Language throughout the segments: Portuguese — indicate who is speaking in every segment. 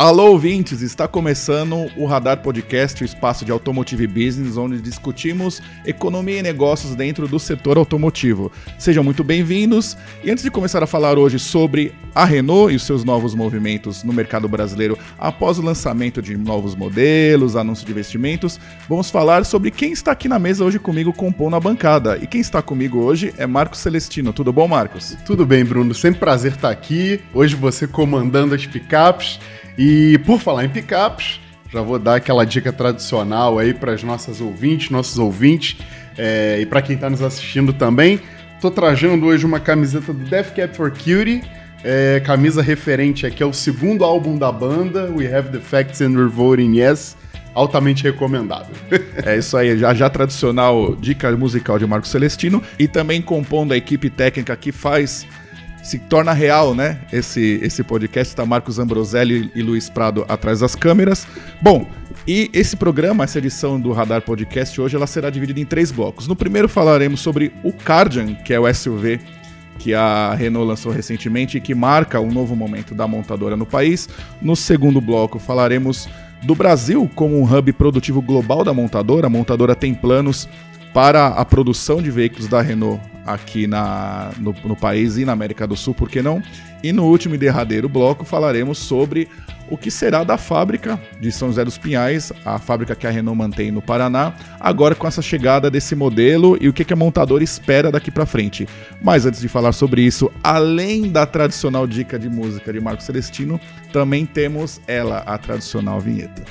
Speaker 1: Alô, ouvintes! Está começando o Radar Podcast, o espaço de Automotive Business, onde discutimos economia e negócios dentro do setor automotivo. Sejam muito bem-vindos. E antes de começar a falar hoje sobre a Renault e os seus novos movimentos no mercado brasileiro após o lançamento de novos modelos, anúncio de investimentos, vamos falar sobre quem está aqui na mesa hoje comigo compondo a bancada. E quem está comigo hoje é Marcos Celestino. Tudo bom, Marcos?
Speaker 2: Tudo bem, Bruno. Sempre prazer estar aqui. Hoje você comandando as picapes. E por falar em picapes, já vou dar aquela dica tradicional aí para as nossas ouvintes, nossos ouvintes é, e para quem está nos assistindo também. Estou trajando hoje uma camiseta do Death Cab for Cutie, é, camisa referente aqui ao segundo álbum da banda, We Have the Facts and We're Voting Yes altamente recomendável.
Speaker 1: é isso aí, já, já tradicional dica musical de Marco Celestino e também compondo a equipe técnica que faz se torna real, né? Esse, esse podcast está Marcos Ambroselli e Luiz Prado atrás das câmeras. Bom, e esse programa, essa edição do Radar Podcast hoje, ela será dividida em três blocos. No primeiro falaremos sobre o Cardian, que é o SUV que a Renault lançou recentemente e que marca um novo momento da montadora no país. No segundo bloco falaremos do Brasil como um hub produtivo global da montadora. A montadora tem planos para a produção de veículos da Renault aqui na, no, no, país e na América do Sul, por que não? E no último e derradeiro bloco falaremos sobre o que será da fábrica de São José dos Pinhais, a fábrica que a Renault mantém no Paraná, agora com essa chegada desse modelo e o que, que a montadora espera daqui para frente. Mas antes de falar sobre isso, além da tradicional dica de música de Marco Celestino, também temos ela, a tradicional vinheta.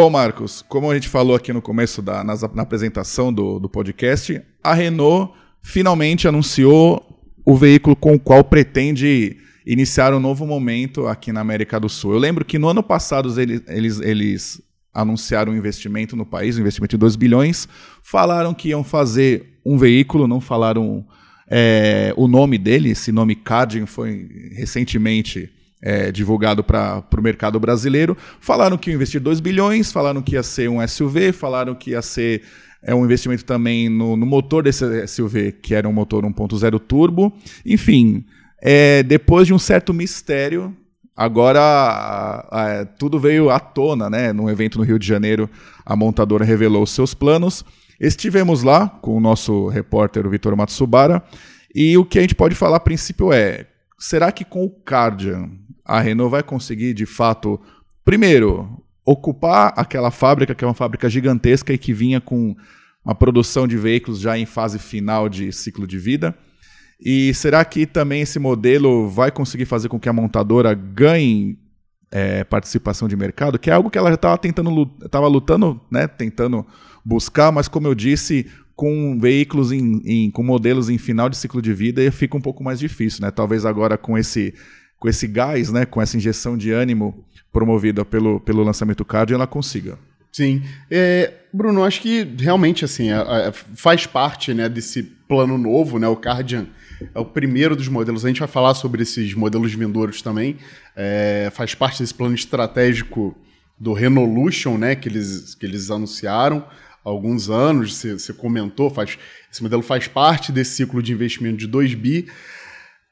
Speaker 1: Bom, Marcos, como a gente falou aqui no começo da na, na apresentação do, do podcast, a Renault finalmente anunciou o veículo com o qual pretende iniciar um novo momento aqui na América do Sul. Eu lembro que no ano passado eles, eles, eles anunciaram um investimento no país, um investimento de 2 bilhões, falaram que iam fazer um veículo, não falaram é, o nome dele, esse nome Cardin foi recentemente é, divulgado para o mercado brasileiro. Falaram que ia investir 2 bilhões, falaram que ia ser um SUV, falaram que ia ser é, um investimento também no, no motor desse SUV, que era um motor 1.0 turbo. Enfim, é, depois de um certo mistério, agora tudo veio à tona, né? Num evento no Rio de Janeiro, a montadora revelou seus planos. Estivemos lá com o nosso repórter, Vitor Matsubara, e o que a gente pode falar a princípio é: será que com o Cardian a Renault vai conseguir, de fato, primeiro, ocupar aquela fábrica, que é uma fábrica gigantesca e que vinha com uma produção de veículos já em fase final de ciclo de vida? E será que também esse modelo vai conseguir fazer com que a montadora ganhe é, participação de mercado? Que é algo que ela já estava tentando, estava lutando, né, tentando buscar, mas como eu disse, com veículos em, em, com modelos em final de ciclo de vida fica um pouco mais difícil, né? Talvez agora com esse com esse gás, né, com essa injeção de ânimo promovida pelo, pelo lançamento Cardian, ela consiga.
Speaker 2: Sim. É, Bruno, acho que realmente assim, é, é, faz parte né, desse plano novo, né? O Cardian é o primeiro dos modelos. A gente vai falar sobre esses modelos vindouros também. É, faz parte desse plano estratégico do Renolution, né? Que eles, que eles anunciaram há alguns anos. Você, você comentou, faz, esse modelo faz parte desse ciclo de investimento de 2 bi.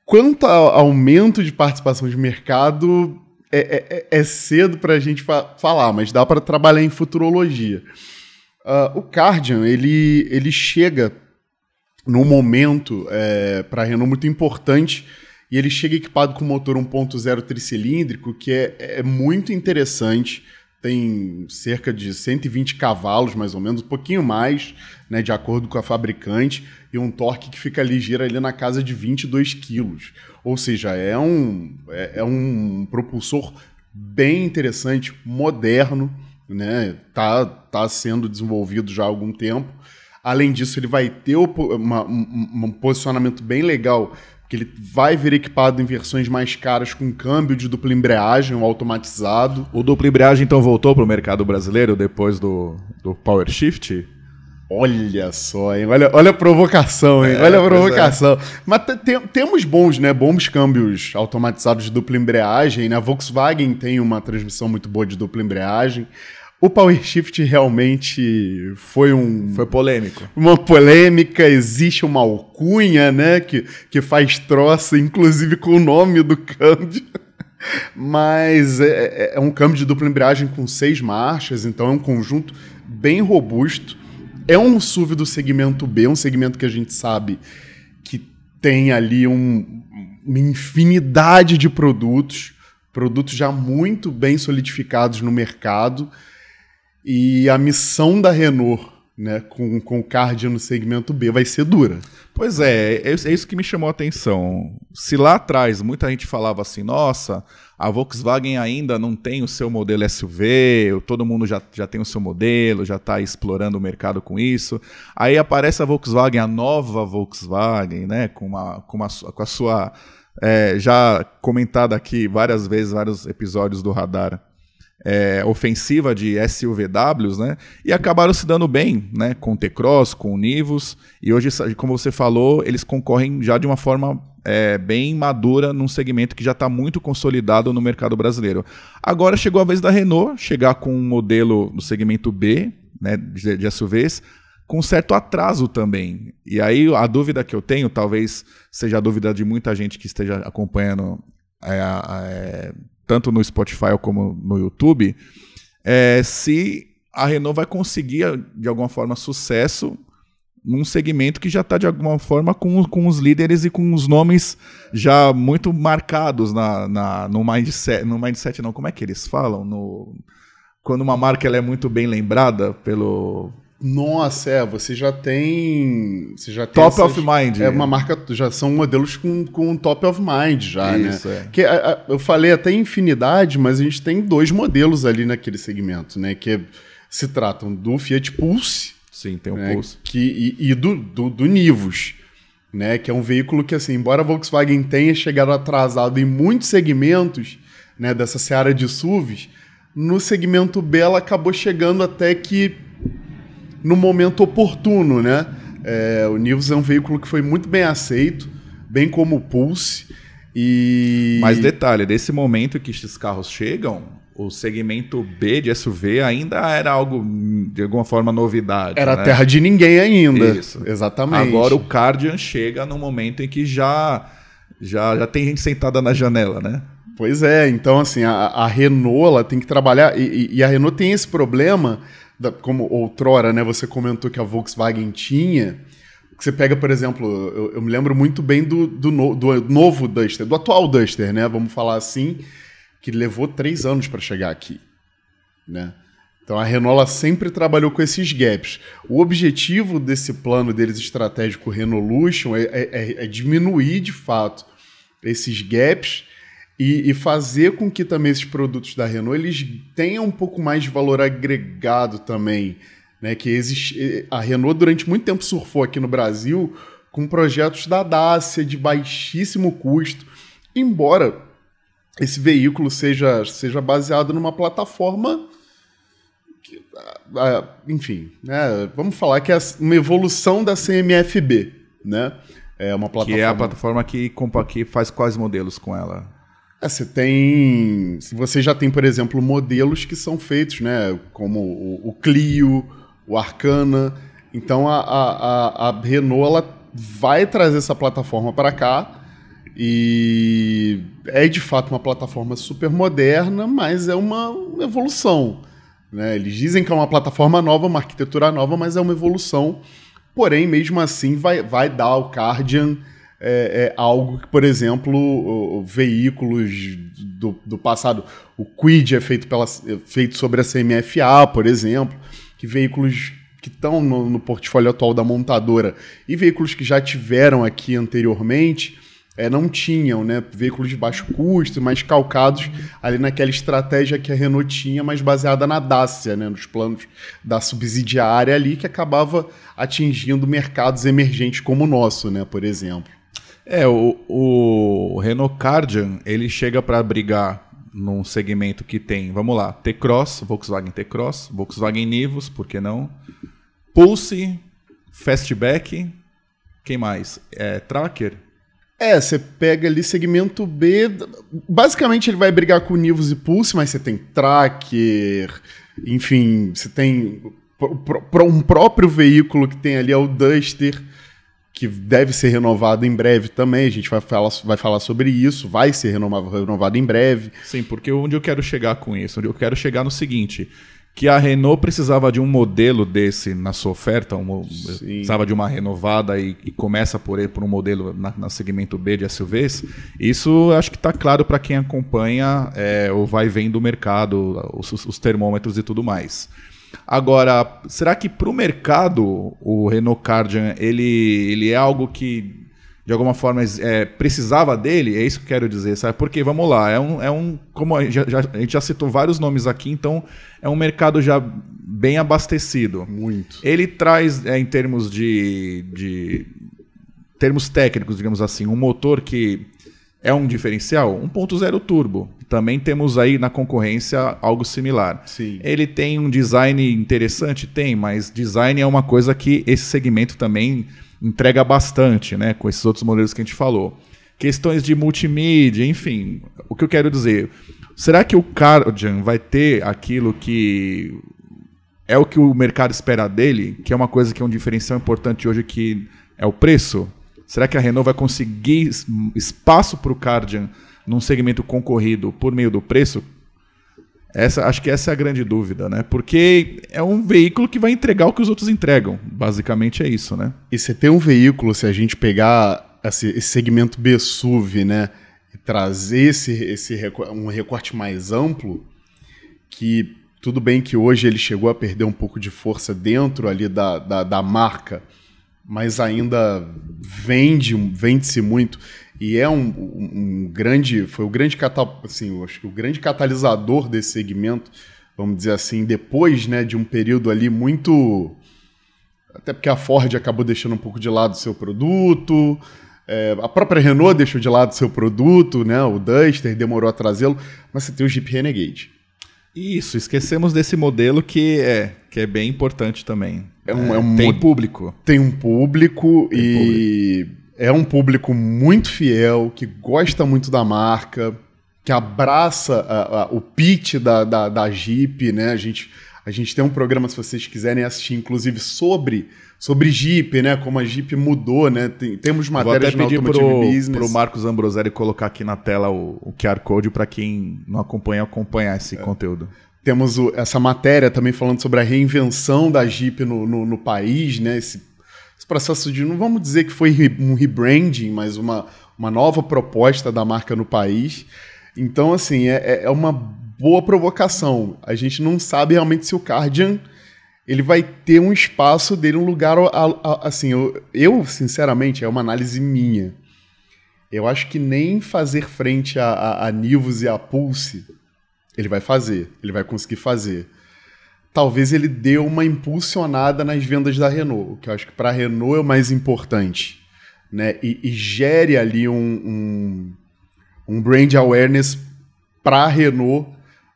Speaker 2: Quanto ao aumento de participação de mercado, é, é, é, é cedo para a gente fa falar, mas dá para trabalhar em futurologia. Uh, o Cardian ele, ele chega num momento é, para a Renault muito importante e ele chega equipado com motor 1.0 tricilíndrico que é, é muito interessante tem cerca de 120 cavalos, mais ou menos, um pouquinho mais, né, de acordo com a fabricante, e um torque que fica ligeiro ali na casa de 22 quilos. Ou seja, é um, é, é um propulsor bem interessante, moderno, né? Tá, tá sendo desenvolvido já há algum tempo. Além disso, ele vai ter uma, um, um posicionamento bem legal que ele vai vir equipado em versões mais caras com câmbio de dupla embreagem, um automatizado.
Speaker 1: O dupla embreagem então voltou para o mercado brasileiro depois do, do Power Shift?
Speaker 2: Olha só, hein? Olha, olha a provocação, hein? É, olha a é. provocação. É. Mas te, temos bons, né? Bons câmbios automatizados de dupla embreagem, né? A Volkswagen tem uma transmissão muito boa de dupla embreagem. O Power Shift realmente foi um.
Speaker 1: Foi polêmico.
Speaker 2: Uma polêmica, existe uma alcunha, né? Que, que faz troça, inclusive com o nome do câmbio. Mas é, é, é um câmbio de dupla embreagem com seis marchas, então é um conjunto bem robusto é um SUV do segmento B, um segmento que a gente sabe que tem ali um, uma infinidade de produtos, produtos já muito bem solidificados no mercado. E a missão da Renault né, com, com o card no segmento B vai ser dura.
Speaker 1: Pois é, é, é isso que me chamou a atenção. Se lá atrás muita gente falava assim, nossa, a Volkswagen ainda não tem o seu modelo SUV, todo mundo já, já tem o seu modelo, já está explorando o mercado com isso. Aí aparece a Volkswagen, a nova Volkswagen, né, com, uma, com, uma, com a sua. É, já comentada aqui várias vezes, vários episódios do Radar. É, ofensiva de SUVWs, né? E acabaram se dando bem, né? Com T-Cross, com Nivus. E hoje, como você falou, eles concorrem já de uma forma é, bem madura num segmento que já está muito consolidado no mercado brasileiro. Agora chegou a vez da Renault chegar com um modelo no segmento B, né, de, de SUVs, com certo atraso também. E aí a dúvida que eu tenho, talvez seja a dúvida de muita gente que esteja acompanhando é, é, tanto no Spotify como no YouTube, é se a Renault vai conseguir de alguma forma sucesso num segmento que já está de alguma forma com, com os líderes e com os nomes já muito marcados na, na, no mindset. No mindset não, como é que eles falam? No, quando uma marca ela é muito bem lembrada pelo.
Speaker 2: Nossa, é, você já tem. Você já
Speaker 1: tem top essas, of mind.
Speaker 2: É uma marca, já são modelos com, com top of mind já, né? Isso, né? É. Que, a, a, eu falei até infinidade, mas a gente tem dois modelos ali naquele segmento, né? Que se tratam do Fiat Pulse
Speaker 1: Sim, tem um né, Pulse.
Speaker 2: Que, e, e do, do, do, Nivus, né? Que é um veículo que, assim, embora a Volkswagen tenha chegado atrasado em muitos segmentos né, dessa seara de SUVs, no segmento B ela acabou chegando até que no momento oportuno, né? É, o Nivus é um veículo que foi muito bem aceito, bem como o Pulse. E...
Speaker 1: Mas detalhe, desse momento que esses carros chegam, o segmento B de SUV ainda era algo, de alguma forma, novidade.
Speaker 2: Era
Speaker 1: né?
Speaker 2: terra de ninguém ainda. Isso. Exatamente.
Speaker 1: Agora o Cardian chega no momento em que já, já, já tem gente sentada na janela, né?
Speaker 2: Pois é, então assim, a, a Renault ela tem que trabalhar, e, e, a Renault tem esse problema, da, como outrora, né, você comentou que a Volkswagen tinha, você pega, por exemplo, eu, eu me lembro muito bem do, do, no, do novo Duster, do atual Duster, né, vamos falar assim, que levou três anos para chegar aqui, né? Então a Renault sempre trabalhou com esses gaps. O objetivo desse plano deles estratégico Renolution é, é, é, é diminuir de fato esses gaps e, e, fazer com que também esses produtos da Renault eles tenham um pouco mais de valor agregado também. Né? Que existe, a Renault durante muito tempo surfou aqui no Brasil com projetos da Dacia de baixíssimo custo, embora esse veículo seja, seja baseado numa plataforma. Que, enfim, né, vamos falar que é uma evolução da CMFB, né?
Speaker 1: É uma plataforma. Que é a plataforma que, que faz quais modelos com ela?
Speaker 2: É, você tem. Você já tem, por exemplo, modelos que são feitos, né? Como o, Clio, o Arcana. Então a, a, a Renault ela vai trazer essa plataforma para cá e é de fato uma plataforma super moderna, mas é uma evolução. Né? Eles dizem que é uma plataforma nova, uma arquitetura nova, mas é uma evolução. Porém, mesmo assim, vai, vai dar ao Cardian é, é algo que, por exemplo, veículos do, do passado, o Quid é feito, pela, é feito sobre a CMFA, por exemplo, que veículos que estão no, no portfólio atual da montadora e veículos que já tiveram aqui anteriormente é, não tinham né, veículos de baixo custo, mais calcados ali naquela estratégia que a Renault tinha, mas baseada na Dacia, né, nos planos da subsidiária ali, que acabava atingindo mercados emergentes como o nosso, né, por exemplo.
Speaker 1: É, o, o Renault Cardian, ele chega para brigar num segmento que tem, vamos lá, T-Cross, Volkswagen T-Cross, Volkswagen Nivus, por que não? Pulse, Fastback, quem mais? É, tracker?
Speaker 2: É, você pega ali segmento B. Basicamente ele vai brigar com Nivus e Pulse, mas você tem Tracker, enfim, você tem um próprio veículo que tem ali é o Duster, que deve ser renovado em breve também. A gente vai falar, vai falar sobre isso, vai ser renovado, renovado em breve.
Speaker 1: Sim, porque onde eu quero chegar com isso? Onde eu quero chegar no seguinte: que a Renault precisava de um modelo desse na sua oferta, precisava de uma renovada e, e começa por, por um modelo na, na, segmento B de SUVs, isso acho que está claro para quem acompanha é, ou vai vendo o mercado, os, os termômetros e tudo mais. Agora, será que para o mercado o Renault Cardian ele, ele é algo que de alguma forma é, precisava dele, é isso que eu quero dizer, sabe? Porque, vamos lá, é um, é um como a gente, já, a gente já citou vários nomes aqui, então é um mercado já bem abastecido.
Speaker 2: Muito.
Speaker 1: Ele traz, é, em termos de, de termos técnicos, digamos assim, um motor que é um diferencial, 1.0 turbo. Também temos aí na concorrência algo similar.
Speaker 2: Sim.
Speaker 1: Ele tem um design interessante? Tem, mas design é uma coisa que esse segmento também entrega bastante, né? Com esses outros modelos que a gente falou. Questões de multimídia, enfim. O que eu quero dizer? Será que o Cardian vai ter aquilo que é o que o mercado espera dele, que é uma coisa que é um diferencial importante hoje, que é o preço? Será que a Renault vai conseguir espaço para o Cardian num segmento concorrido por meio do preço? Essa, acho que essa é a grande dúvida, né? Porque é um veículo que vai entregar o que os outros entregam. Basicamente é isso, né?
Speaker 2: E você tem um veículo, se a gente pegar esse, segmento B-SUV, né? E trazer esse, esse um recorte mais amplo, que tudo bem que hoje ele chegou a perder um pouco de força dentro ali da, da, da marca, mas ainda vende, vende-se muito e é um, um, grande, foi o grande catal, assim, acho que o grande catalisador desse segmento, vamos dizer assim, depois, né, de um período ali muito, até porque a Ford acabou deixando um pouco de lado o seu produto, é, a própria Renault deixou de lado o seu produto, né, o Duster demorou a trazê-lo, mas você tem o Jeep Renegade.
Speaker 1: Isso, esquecemos desse modelo que é, que é bem importante também.
Speaker 2: É um, é um
Speaker 1: tem público.
Speaker 2: Tem um público tem e público é um público muito fiel, que gosta muito da marca, que abraça a, a, o pitch da, da, da Jeep, né? A gente, a gente tem um programa, se vocês quiserem assistir, inclusive, sobre, sobre Jeep, né? Como a Jeep mudou, né? Tem, temos matérias
Speaker 1: Vou até pedir pro, Business. pro Marcos Ambroselli colocar aqui na tela o, o QR Code para quem não acompanha, acompanhar esse é. conteúdo.
Speaker 2: Temos o, essa matéria também falando sobre a reinvenção da Jeep no, no, no país, né? Esse esse processo de, não vamos dizer que foi um rebranding, mas uma, uma nova proposta da marca no país. Então, assim, é, é, é uma boa provocação. A gente não sabe realmente se o Cardian ele vai ter um espaço dele, um lugar. Assim, eu, eu, sinceramente, é uma análise minha. Eu acho que nem fazer frente a, a, a Nivus e a Pulse ele vai fazer, ele vai conseguir fazer talvez ele dê uma impulsionada nas vendas da Renault, o que eu acho que para a Renault é o mais importante. Né? E, e gere ali um, um, um brand awareness para a Renault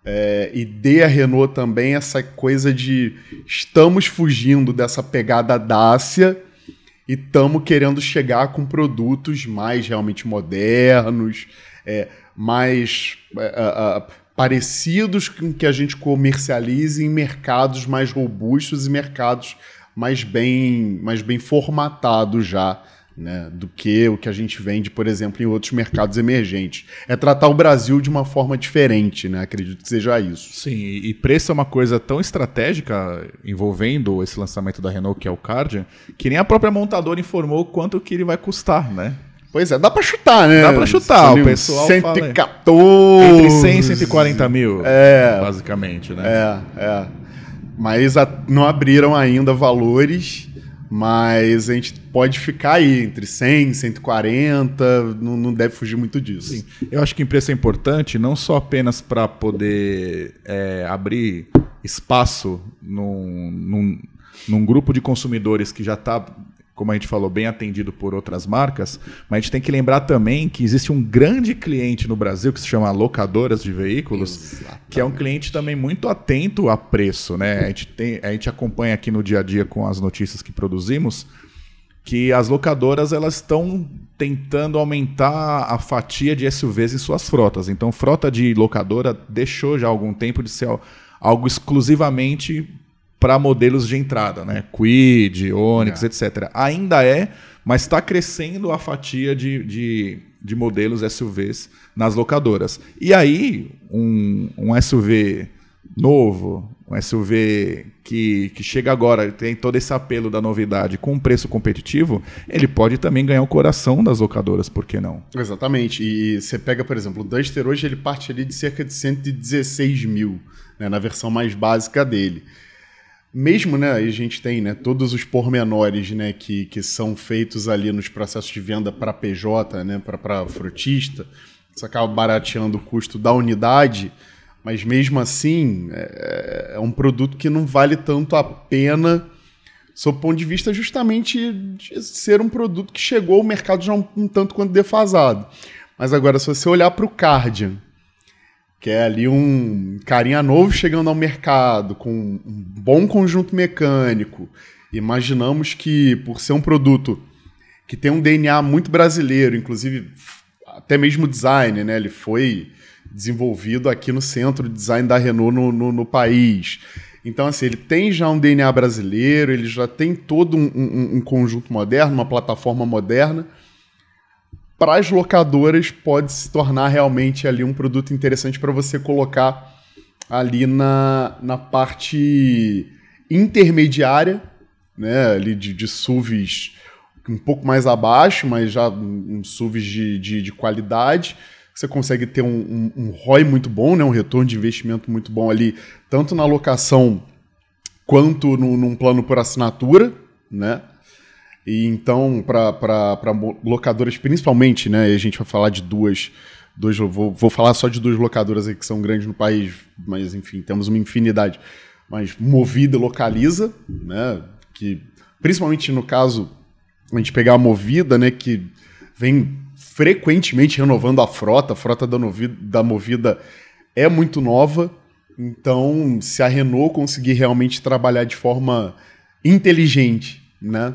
Speaker 2: é, e dê a Renault também essa coisa de estamos fugindo dessa pegada Dacia e estamos querendo chegar com produtos mais realmente modernos, é, mais é, parecidos com que a gente comercialize em mercados mais robustos e mercados mais bem, mais bem formatados já. Né, do que o que a gente vende, por exemplo, em outros mercados emergentes. É tratar o Brasil de uma forma diferente, né? Acredito que seja isso.
Speaker 1: Sim, e preço é uma coisa tão estratégica envolvendo esse lançamento da Renault, que é o Cardian, que nem a própria montadora informou quanto que ele vai custar, né?
Speaker 2: Pois é, dá pra chutar, né?
Speaker 1: Dá pra chutar, o pessoal
Speaker 2: 114.
Speaker 1: Fala, entre 100 e 140 mil, é, basicamente, né?
Speaker 2: É, é. Mas a, não abriram ainda valores, mas a gente pode ficar aí entre 100 140, não, não deve fugir muito disso. Sim.
Speaker 1: Eu acho que preço é importante, não só apenas para poder é, abrir espaço num, num, num grupo de consumidores que já está como a gente falou, bem atendido por outras marcas, mas a gente tem que lembrar também que existe um grande cliente no Brasil que se chama locadoras de veículos, Exatamente. que é um cliente também muito atento a preço, né? A gente, tem, a gente acompanha aqui no dia a dia com as notícias que produzimos que as locadoras elas estão tentando aumentar a fatia de SUVs em suas frotas. Então, frota de locadora deixou já há algum tempo de ser algo exclusivamente para modelos de entrada, né? Quid, Onix, é. etc. Ainda é, mas está crescendo a fatia de, de, de, modelos SUVs nas locadoras. E aí, um, um SUV novo, um SUV que, que chega agora, tem todo esse apelo da novidade com um preço competitivo, ele pode também ganhar o coração das locadoras, por que não?
Speaker 2: Exatamente. E você pega, por exemplo, o Duster hoje ele parte ali de cerca de 116 mil, né, na versão mais básica dele mesmo, né, a gente tem, né, todos os pormenores, né, que, que são feitos ali nos processos de venda para PJ, né, para frutista, isso acaba barateando o custo da unidade, mas mesmo assim é, é, um produto que não vale tanto a pena sob o ponto de vista justamente de ser um produto que chegou ao mercado já um, um tanto quanto defasado. Mas agora, se você olhar para o Cardian, que é ali um carinha novo chegando ao mercado, com um bom conjunto mecânico. Imaginamos que, por ser um produto que tem um DNA muito brasileiro, inclusive até mesmo design, né? Ele foi desenvolvido aqui no centro de design da Renault no, no, no país. Então, assim, ele tem já um DNA brasileiro, ele já tem todo um, um, um conjunto moderno, uma plataforma moderna para as locadoras pode se tornar realmente ali um produto interessante para você colocar ali na, na parte intermediária, né, ali de, de SUVs um pouco mais abaixo, mas já um SUVs de, de, de qualidade. Você consegue ter um, um, um ROI muito bom, né, um retorno de investimento muito bom ali, tanto na locação quanto no, num plano por assinatura, né? E então, para locadoras, principalmente, né? a gente vai falar de duas. duas vou, vou falar só de duas locadoras que são grandes no país, mas enfim, temos uma infinidade. Mas Movida localiza, né? Que principalmente no caso, a gente pegar a Movida, né? Que vem frequentemente renovando a frota, a frota da, Movida, da Movida é muito nova. Então, se a Renault conseguir realmente trabalhar de forma inteligente, né?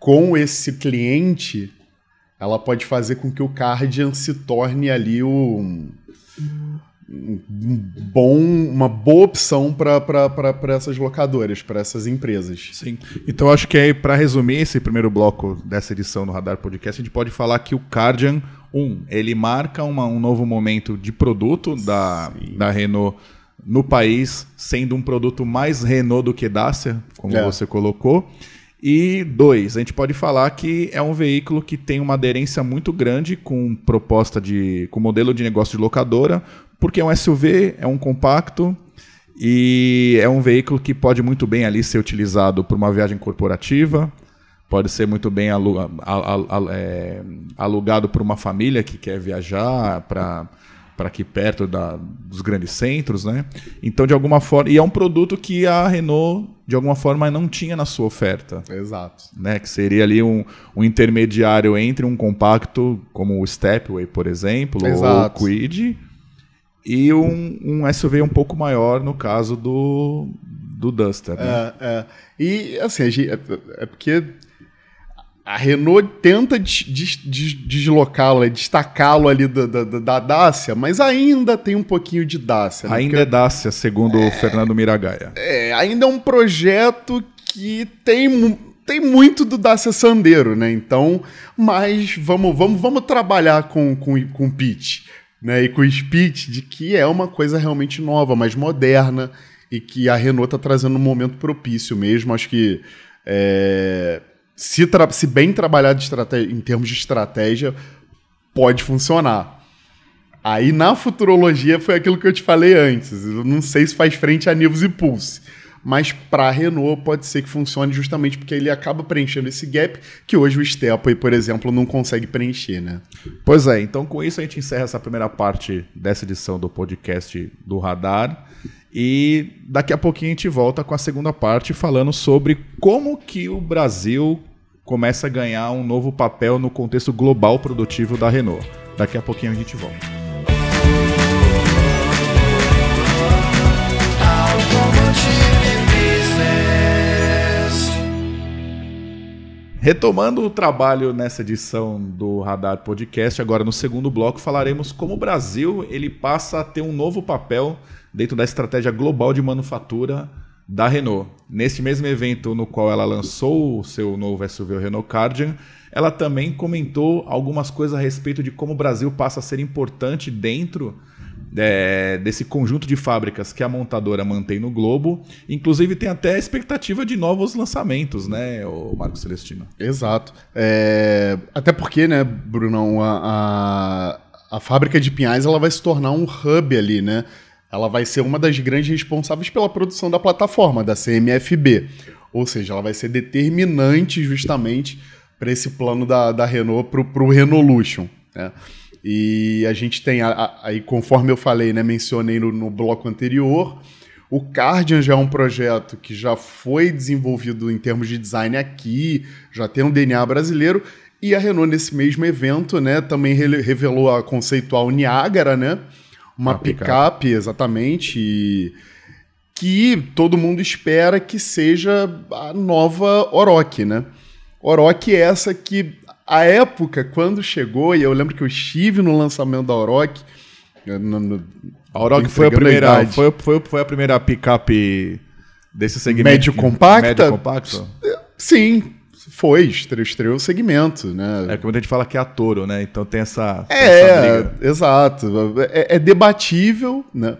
Speaker 2: Com esse cliente, ela pode fazer com que o Cardian se torne ali o, um, bom, uma boa opção para essas locadoras, para essas empresas.
Speaker 1: Sim. Então acho que aí, para resumir esse primeiro bloco dessa edição do Radar Podcast, a gente pode falar que o Cardian, um, ele marca uma, um novo momento de produto da, da Renault no país, sendo um produto mais Renault do que Dacia, como é. você colocou. E dois, a gente pode falar que é um veículo que tem uma aderência muito grande com proposta de. com modelo de negócio de locadora, porque é um SUV, é um compacto e é um veículo que pode muito bem ali ser utilizado para uma viagem corporativa, pode ser muito bem é, alugado por uma família que quer viajar para para aqui perto da, dos grandes centros, né? Então, de alguma forma, e é um produto que a Renault de alguma forma não tinha na sua oferta.
Speaker 2: Exato.
Speaker 1: Né? Que seria ali um, um intermediário entre um compacto como o Stepway, por exemplo, Exato. ou o Quid, e um, um SUV um pouco maior no caso do, do Duster. Né?
Speaker 2: É, é. E assim, é, é porque a Renault tenta deslocá-lo, destacá-lo ali da, da, da, Dacia, mas ainda tem um pouquinho de Dacia.
Speaker 1: Né? Ainda Porque, é Dacia, segundo é, o Fernando Miragaia.
Speaker 2: É, ainda é um projeto que tem, tem muito do Dacia Sandero, né? Então, mas vamos, vamos, vamos trabalhar com, com, com o pitch, né? E com o speech de que é uma coisa realmente nova, mais moderna, e que a Renault está trazendo um momento propício mesmo. Acho que... É, se, se bem trabalhado em termos de estratégia, pode funcionar. Aí na futurologia foi aquilo que eu te falei antes. Eu não sei se faz frente a Nivus e Pulse. Mas para a Renault pode ser que funcione justamente porque ele acaba preenchendo esse gap que hoje o Stepway, por exemplo, não consegue preencher, né?
Speaker 1: Pois é, então com isso a gente encerra essa primeira parte dessa edição do podcast do Radar. E daqui a pouquinho a gente volta com a segunda parte falando sobre como que o Brasil começa a ganhar um novo papel no contexto global produtivo da Renault. Daqui a pouquinho a gente volta. Retomando o trabalho nessa edição do Radar Podcast, agora no segundo bloco falaremos como o Brasil ele passa a ter um novo papel dentro da estratégia global de manufatura da Renault. Nesse mesmo evento no qual ela lançou o seu novo SUV, o Renault Cardian, ela também comentou algumas coisas a respeito de como o Brasil passa a ser importante dentro é, desse conjunto de fábricas que a montadora mantém no globo. Inclusive tem até a expectativa de novos lançamentos, né, o Marco Celestino?
Speaker 2: Exato. É, até porque, né, Brunão, a, a, a fábrica de Pinhais ela vai se tornar um hub ali, né? Ela vai ser uma das grandes responsáveis pela produção da plataforma, da CMFB. Ou seja, ela vai ser determinante justamente para esse plano da, da Renault para o Renaulution. Né? E a gente tem, aí conforme eu falei, né, mencionei no, no bloco anterior, o Cardian já é um projeto que já foi desenvolvido em termos de design aqui, já tem um DNA brasileiro, e a Renault nesse mesmo evento, né, também revelou a conceitual Niagara, né, uma picape, exatamente, e que todo mundo espera que seja a nova Oroch, né? Oroch é essa que a época, quando chegou, e eu lembro que eu estive no lançamento da Oroch.
Speaker 1: No, no, a Oroch foi a primeira, foi, foi, foi a primeira picape desse segmento.
Speaker 2: Médio compacta?
Speaker 1: Médio compacto?
Speaker 2: Sim, foi, estreou, estreou o segmento, né?
Speaker 1: É como a gente fala que é a Toro, né? Então tem essa.
Speaker 2: É, essa exato. É, é, debatível, né?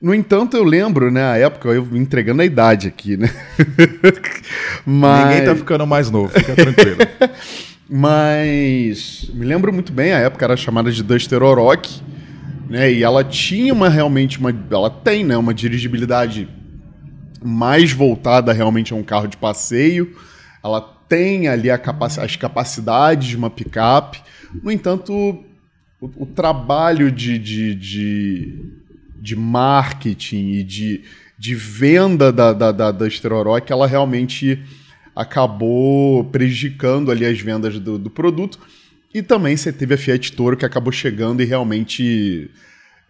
Speaker 2: No entanto, eu lembro, né, a época, eu entregando a idade aqui, né?
Speaker 1: Mas... Ninguém tá ficando mais novo, fica tranquilo.
Speaker 2: Mas me lembro muito bem, a época era chamada de Duster Oroch, né? E ela tinha uma realmente uma ela tem, né, uma dirigibilidade mais voltada realmente a um carro de passeio. Ela tem ali as capacidades de uma picape. No entanto, o, o trabalho de, de, de, de, marketing e de, de venda da, da, da, da Oroch, ela realmente acabou prejudicando ali as vendas do, do produto. E também você teve a Fiat Toro que acabou chegando e realmente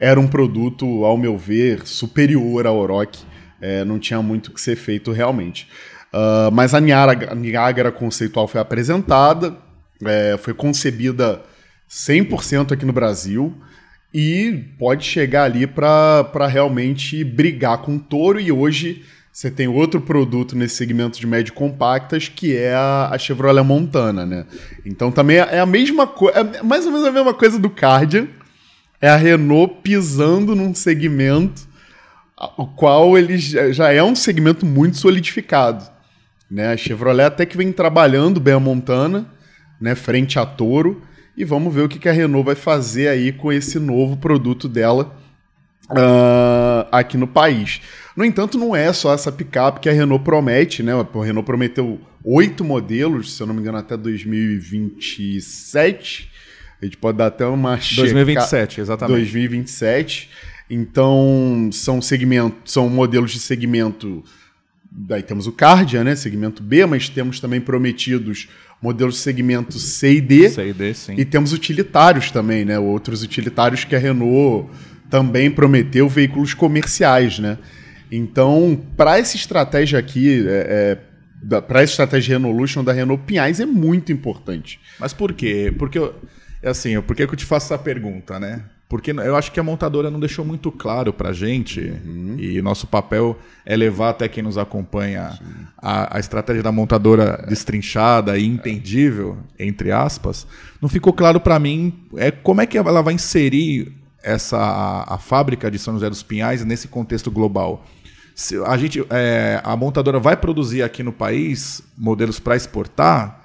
Speaker 2: era um produto, ao meu ver, superior ao Oroch. É, não tinha muito que ser feito realmente. Uh, mas a Niagara, a Niagara conceitual foi apresentada, é, foi concebida 100% aqui no Brasil e pode chegar ali para realmente brigar com o Toro e hoje você tem outro produto nesse segmento de médio compactas, que é a, a Chevrolet Montana, né? Então também é, é a mesma coisa, é mais ou menos a mesma coisa do Cardian. É a Renault pisando num segmento o qual ele já é um segmento muito solidificado. Né? A Chevrolet até que vem trabalhando bem a Montana, né, frente a Toro, e vamos ver o que a Renault vai fazer aí com esse novo produto dela uh, aqui no país. No entanto, não é só essa picape que a Renault promete, né? A Renault prometeu oito modelos, se eu não me engano, até 2027. A gente pode dar até uma
Speaker 1: 2027, checa... exatamente.
Speaker 2: 2027. Então, são segmentos, são modelos de segmento. Daí temos o Cardia, né? Segmento B, mas temos também prometidos modelos de segmento C e D.
Speaker 1: C e D, sim.
Speaker 2: E temos utilitários também, né? Outros utilitários que a Renault também prometeu veículos comerciais, né? Então, para essa estratégia aqui, é, é, para essa estratégia Renolution da Renault, Pinhais é muito importante.
Speaker 1: Mas por quê? Porque, é assim, por que eu te faço essa pergunta, né? Porque eu acho que a montadora não deixou muito claro para a gente, uhum. e nosso papel é levar até quem nos acompanha a, a, estratégia da montadora destrinchada e entendível, entre aspas. Não ficou claro para mim é como é que ela vai inserir essa a, a, fábrica de São José dos Pinhais nesse contexto global. Se a gente, é, a montadora vai produzir aqui no país modelos para exportar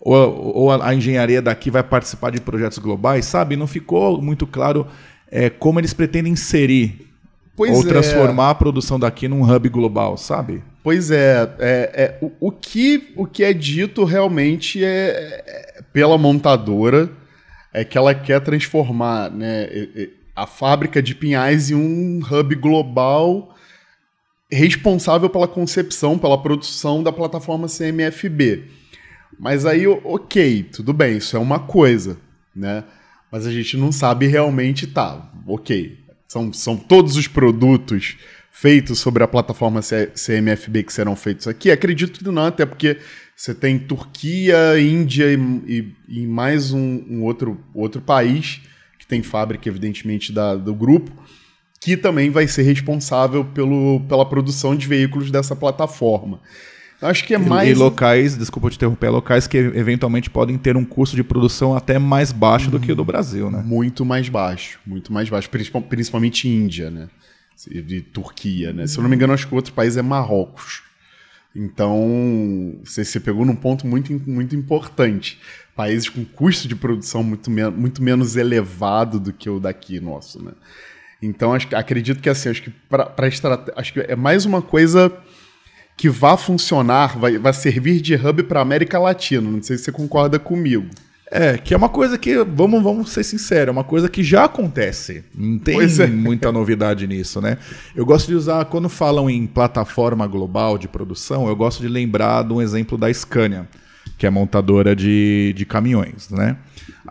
Speaker 1: ou, ou a, a, engenharia daqui vai participar de projetos globais, sabe? Não ficou muito claro é, como eles pretendem inserir pois ou é. transformar a produção daqui num hub global, sabe?
Speaker 2: Pois é, é, é o, o, que, o que é dito realmente é, é pela montadora é que ela quer transformar né, a fábrica de Pinhais em um hub global responsável pela concepção, pela produção da plataforma CMFB. Mas aí, ok, tudo bem, isso é uma coisa, né? Mas a gente não sabe realmente, tá, ok. São, são todos os produtos feitos sobre a plataforma CMFB que serão feitos aqui? Acredito que não, até porque você tem Turquia, Índia e, e, e mais um, um, outro, outro país que tem fábrica, evidentemente, da, do grupo, que também vai ser responsável pelo, pela produção de veículos dessa plataforma. Acho que é mais.
Speaker 1: E locais, desculpa te interromper, locais que eventualmente podem ter um custo de produção até mais baixo hum, do que o do Brasil, né?
Speaker 2: Muito mais baixo, muito mais baixo, principalmente Índia, né? De Turquia, né? Se eu não me engano, acho que o outro país é Marrocos. Então, você, você pegou num ponto muito, muito importante. Países com custo de produção muito, me muito menos elevado do que o daqui nosso, né? Então, acho, acredito que assim, acho que para acho que é mais uma coisa que vá funcionar, vai, vai servir de hub para América Latina. Não sei se você concorda comigo.
Speaker 1: É, que é uma coisa que, vamos, vamos ser sinceros, é uma coisa que já acontece. Não tem é. muita novidade nisso, né? Eu gosto de usar, quando falam em plataforma global de produção, eu gosto de lembrar de um exemplo da Scania, que é montadora de, de caminhões, né?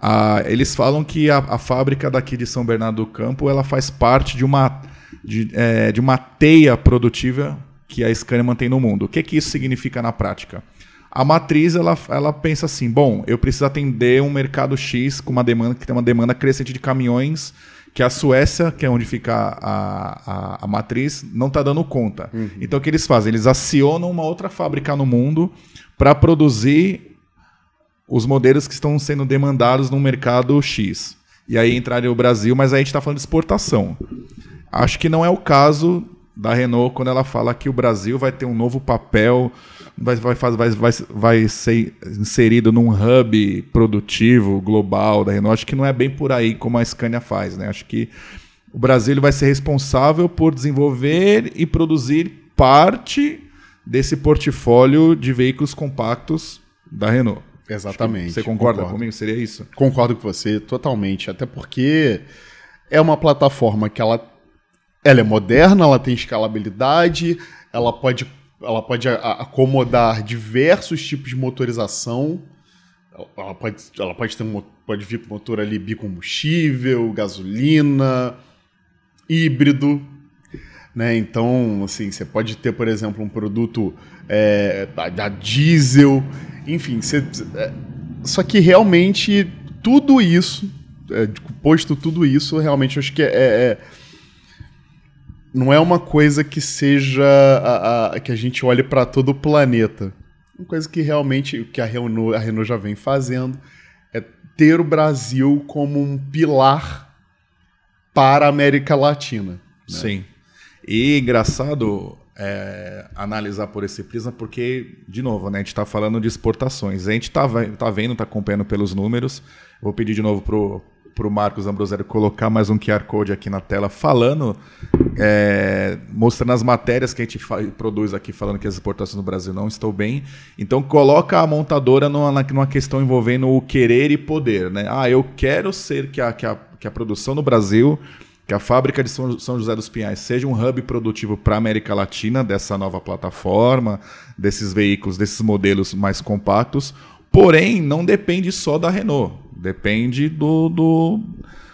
Speaker 1: Ah, eles falam que a, a, fábrica daqui de São Bernardo do Campo ela faz parte de uma, de, é, de uma teia produtiva que a Scania mantém no mundo. O que, que isso significa na prática? A matriz ela, ela pensa assim: bom, eu preciso atender um mercado X com uma demanda que tem uma demanda crescente de caminhões que a Suécia, que é onde fica a, a, a matriz, não está dando conta. Uhum. Então o que eles fazem? Eles acionam uma outra fábrica no mundo para produzir os modelos que estão sendo demandados no mercado X. E aí entraria o Brasil, mas aí a gente está falando de exportação. Acho que não é o caso da Renault quando ela fala que o Brasil vai ter um novo papel vai, vai, vai, vai, vai ser inserido num hub produtivo global da Renault. Acho que não é bem por aí como a Scania faz. Né? Acho que o Brasil vai ser responsável por desenvolver e produzir parte desse portfólio de veículos compactos da Renault.
Speaker 2: Exatamente.
Speaker 1: Você concorda concordo. comigo? Seria isso?
Speaker 2: Concordo com você totalmente. Até porque é uma plataforma que ela, ela é moderna, ela tem escalabilidade, ela pode ela pode acomodar diversos tipos de motorização. Ela pode, ela pode, ter pode vir com motor ali bicombustível, gasolina, híbrido. Né? Então, assim, você pode ter, por exemplo, um produto é, da diesel, enfim. Você, é, só que realmente tudo isso, é, posto tudo isso, realmente eu acho que é, é não é uma coisa que seja a, a que a gente olhe para todo o planeta. Uma coisa que realmente que a Renault, a Renault já vem fazendo é ter o Brasil como um pilar para a América Latina. Né?
Speaker 1: Sim. E engraçado é, analisar por esse prisma, porque, de novo, né, a gente está falando de exportações. A gente está tá vendo, está acompanhando pelos números. Vou pedir de novo para o Marcos Ambrosero colocar mais um QR Code aqui na tela falando, é, mostrando as matérias que a gente produz aqui falando que as exportações no Brasil não estão bem. Então coloca a montadora numa, numa questão envolvendo o querer e poder. Né? Ah, eu quero ser que a, que a, que a produção no Brasil que a fábrica de São José dos Pinhais seja um hub produtivo para a América Latina dessa nova plataforma, desses veículos, desses modelos mais compactos. Porém, não depende só da Renault. Depende do, do,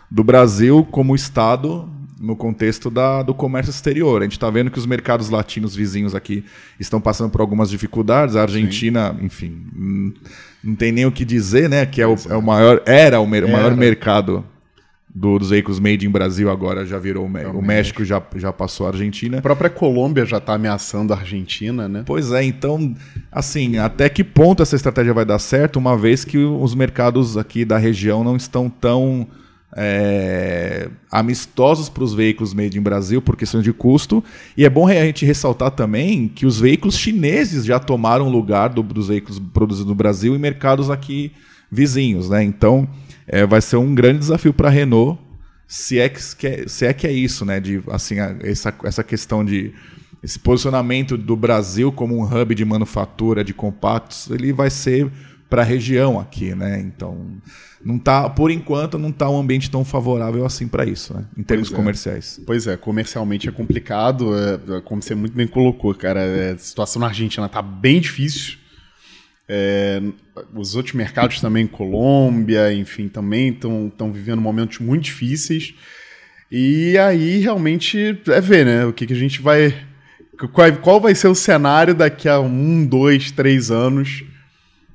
Speaker 1: do Brasil como Estado no contexto da, do comércio exterior. A gente está vendo que os mercados latinos vizinhos aqui estão passando por algumas dificuldades. A Argentina, Sim. enfim, não tem nem o que dizer, né? Que é o, é o maior, era o, era. maior mercado do, dos veículos made in Brasil agora já virou o, é o México já, já passou a Argentina.
Speaker 2: A própria Colômbia já está ameaçando a Argentina, né?
Speaker 1: Pois é, então, assim, até que ponto essa estratégia vai dar certo, uma vez que os mercados aqui da região não estão tão é, amistosos para os veículos made in Brasil por questões de custo. E é bom a gente ressaltar também que os veículos chineses já tomaram lugar do, dos veículos produzidos no Brasil em mercados aqui vizinhos, né? Então é, vai ser um grande desafio para a Renault, se é, que, é, se é que é isso, né? De, assim, essa, essa questão de esse posicionamento do Brasil como um hub de manufatura de compactos, ele vai ser para a região aqui, né? Então, não tá, por enquanto, não está um ambiente tão favorável assim para isso, né? Em termos
Speaker 2: pois
Speaker 1: é. comerciais.
Speaker 2: Pois é, comercialmente é complicado, é, como você muito bem colocou, cara. É, a situação na Argentina está bem difícil. É, os outros mercados também, Colômbia, enfim, também estão vivendo momentos muito difíceis. E aí realmente é ver, né? O que, que a gente vai. Qual, qual vai ser o cenário daqui a um, dois, três anos?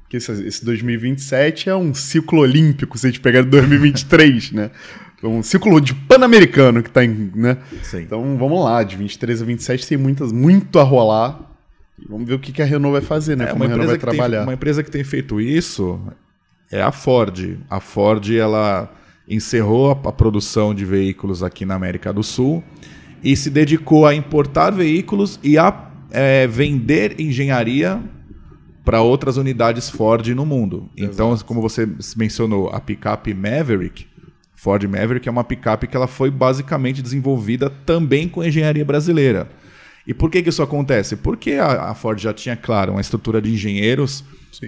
Speaker 2: Porque esse, esse 2027 é um ciclo olímpico, se a gente pegar de 2023, né? Um ciclo de pan-americano que tá em. Né?
Speaker 1: Sim.
Speaker 2: Então vamos lá, de 23 a 27 tem muitas, muito a rolar. Vamos ver o que, que a Renault vai fazer, né?
Speaker 1: É,
Speaker 2: Como a Renault vai trabalhar.
Speaker 1: tem, uma empresa que tem feito isso é a Ford. A Ford ela encerrou a, a produção de veículos aqui na América do Sul e se dedicou a importar veículos e a é, vender engenharia para outras unidades Ford no mundo. Então, como você mencionou, a picape Maverick, Ford Maverick é uma picape que ela foi basicamente desenvolvida também com engenharia brasileira. E por que, que isso acontece? Porque a, a Ford já tinha, claro, uma estrutura de engenheiros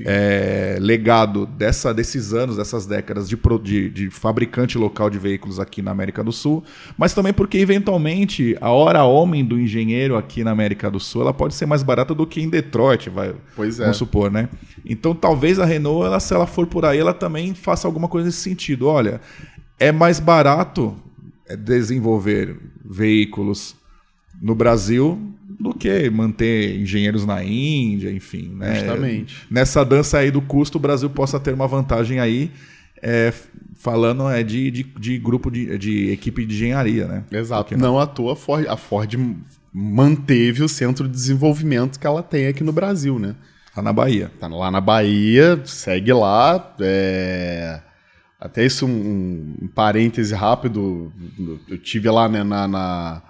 Speaker 1: é, legado dessa, desses anos, dessas décadas de, de- de fabricante local de veículos aqui na América do Sul, mas também porque, eventualmente, a hora homem do engenheiro aqui na América do Sul ela pode ser mais barata do que em Detroit, vai,
Speaker 2: Pois é.
Speaker 1: vamos supor, né? Então, talvez a Renault, ela, se ela for por aí, ela também faça alguma coisa nesse sentido. Olha, é mais barato é, desenvolver veículos no Brasil do que manter engenheiros na Índia, enfim. Né?
Speaker 2: Justamente.
Speaker 1: Nessa dança aí do custo, o Brasil possa ter uma vantagem aí, é, falando é, de, de, de grupo de, de equipe de engenharia, né?
Speaker 2: Exato.
Speaker 1: Que
Speaker 2: Não à toa a Ford, a Ford manteve o centro de desenvolvimento que ela tem aqui no Brasil, né?
Speaker 1: Lá na Bahia.
Speaker 2: Tá lá na Bahia, segue lá. é, Até isso, um, um parêntese rápido. Eu tive lá né, na, na,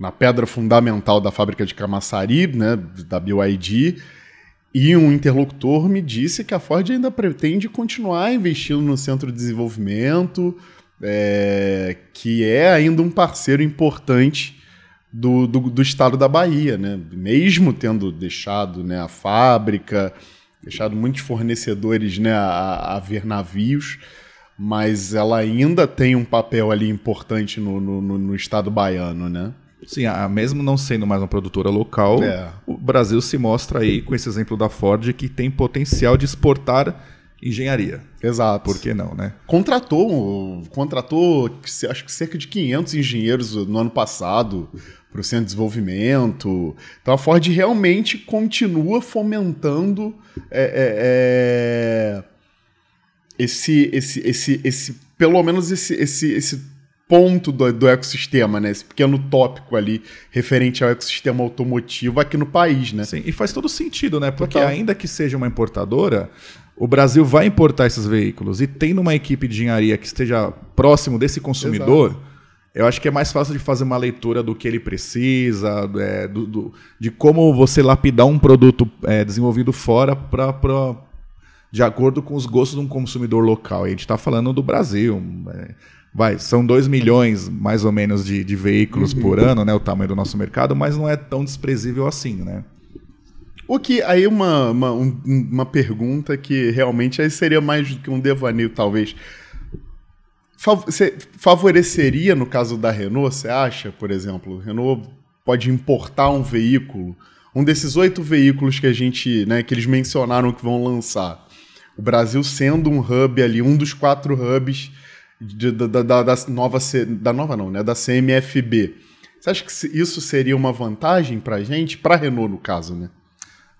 Speaker 2: na pedra fundamental da fábrica de Camaçari, né, da BYD, e um interlocutor me disse que a Ford ainda pretende continuar investindo no centro de desenvolvimento, é, que é ainda um parceiro importante do, do, do estado da Bahia, né? Mesmo tendo deixado né, a fábrica, deixado muitos fornecedores né, a, a ver navios, mas ela ainda tem um papel ali importante no, no, no- estado baiano, né?
Speaker 1: Sim, a, mesmo não sendo mais uma produtora local,
Speaker 2: É.
Speaker 1: o Brasil se mostra aí, com esse exemplo da Ford, que tem potencial de exportar engenharia.
Speaker 2: Exato.
Speaker 1: Por que não, né?
Speaker 2: Contratou, contratou acho que cerca de 500 engenheiros no ano passado para o centro de desenvolvimento. Então a Ford realmente continua fomentando é, é, é, esse, esse, esse, esse, pelo menos esse, esse, esse ponto do, do ecossistema, né? Esse pequeno tópico ali referente ao ecossistema automotivo aqui no país, né?
Speaker 1: Sim, e faz todo sentido, né? Porque
Speaker 2: Total.
Speaker 1: ainda que seja uma importadora, o Brasil vai importar esses veículos e tendo uma equipe de engenharia que esteja próximo desse consumidor, eu acho que é mais fácil de fazer uma leitura do que ele precisa, é, do- do- de como você lapidar um produto é, desenvolvido fora para de acordo com os gostos de um consumidor local. E a gente está falando do Brasil. é, vai, são 2 milhões, mais ou menos, de, de veículos por ano, né? O tamanho do nosso mercado, mas não é tão desprezível assim, né?
Speaker 2: O que aí uma, uma, um- uma pergunta que realmente aí seria mais do que um devaneio, talvez. Você favoreceria, no caso da Renault, você acha, por exemplo, Renault pode importar um veículo, um desses oito veículos que a gente, né, que eles mencionaram que vão lançar. O Brasil sendo um hub ali, um dos quatro hubs de- da, da- da- nova, da nova não, né, da CMFB. Você acha que isso seria uma vantagem pra gente, pra Renault no caso, né?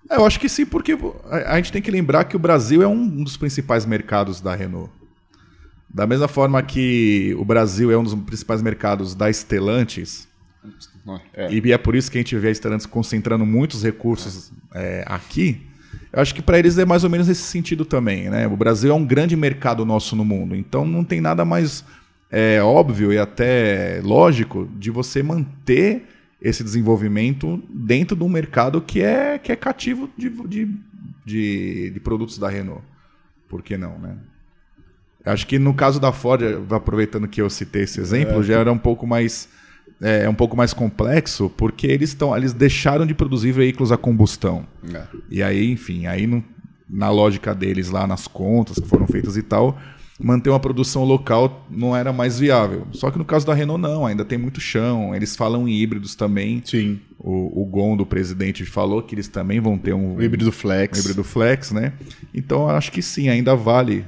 Speaker 1: É, Eu acho que sim, porque a a gente tem que lembrar que o Brasil é um dos principais mercados da Renault. Da mesma forma que o Brasil é um dos principais mercados da Stellantis,
Speaker 2: É.
Speaker 1: e é por isso que a gente vê a Stellantis concentrando muitos recursos é, aqui, eu acho que para eles é mais ou menos esse sentido também. Né? O Brasil é um grande mercado nosso no mundo, então não tem nada mais é, óbvio e até lógico de você manter esse desenvolvimento dentro de um mercado que é, que é cativo de, de, de, de produtos da Renault. Por que não, né? Acho que no caso da Ford, aproveitando que eu citei esse exemplo, já era um pouco mais é um pouco mais complexo, porque eles estão, eles deixaram de produzir veículos a combustão.
Speaker 2: É.
Speaker 1: E aí, enfim, aí na lógica deles lá nas contas que foram feitas e tal, manter uma produção local não era mais viável. Só que no caso da Renault não, ainda tem muito chão, eles falam em híbridos também.
Speaker 2: Sim.
Speaker 1: o, o Gon do presidente falou que eles também vão ter um,
Speaker 2: o híbrido flex.
Speaker 1: Um híbrido flex, né? Então acho que sim, ainda vale